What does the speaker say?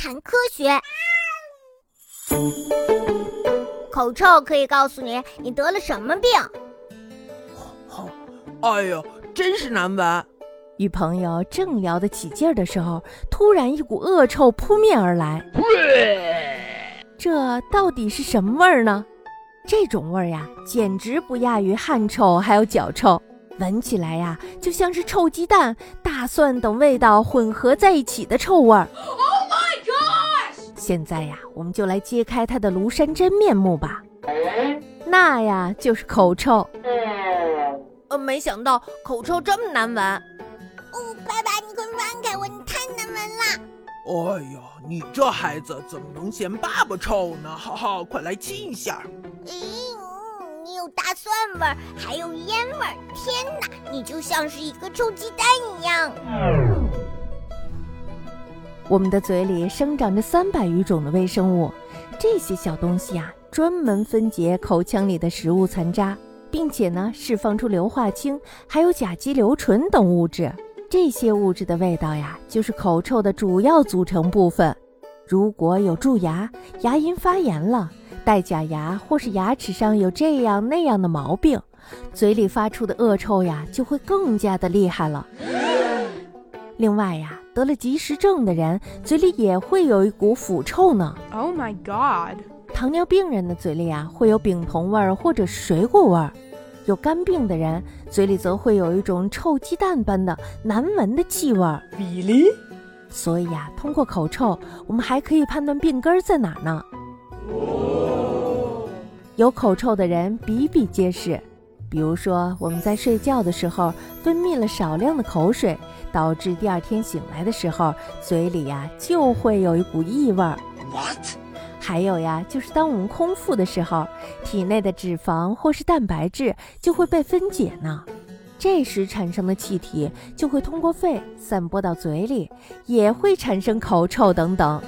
谈科学。口臭可以告诉你你得了什么病。好，哎呀，真是难闻。与朋友正聊得起劲儿的时候，突然一股恶臭扑面而来。这到底是什么味儿呢？这种味儿呀，简直不亚于汗臭，还有脚臭，闻起来呀，就像是臭鸡蛋、大蒜等味道混合在一起的臭味儿。Oh！现在呀，我们就来揭开它的庐山真面目吧。那呀，就是口臭。呃，没想到口臭这么难闻。哦，爸爸，你快放开我，你太难闻了。哎呀，你这孩子怎么能嫌爸爸臭呢？哈哈，快来亲一下。咦，你有大蒜味儿，还有烟味儿，天哪，你就像是一个臭鸡蛋一样。我们的嘴里生长着三百余种的微生物，这些小东西啊，专门分解口腔里的食物残渣，并且呢，释放出硫化氢，还有甲基硫醇等物质。这些物质的味道呀，就是口臭的主要组成部分。如果有蛀牙、牙龈发炎了、戴假牙，或是牙齿上有这样那样的毛病，嘴里发出的恶臭呀，就会更加的厉害了。另外呀，得了积食症的人嘴里也会有一股腐臭呢。Oh my god！糖尿病人的嘴里啊，会有丙酮味儿或者是水果味儿；有肝病的人嘴里则会有一种臭鸡蛋般的难闻的气味儿。Really？所以呀、通过口臭，我们还可以判断病根儿在哪儿呢。有口臭的人比比皆是，比如说我们在睡觉的时候分泌了少量的口水，导致第二天醒来的时候嘴里呀就会有一股异味儿。What？还有呀，就是当我们空腹的时候，体内的脂肪或是蛋白质就会被分解呢，这时产生的气体就会通过肺散播到嘴里，也会产生口臭等等。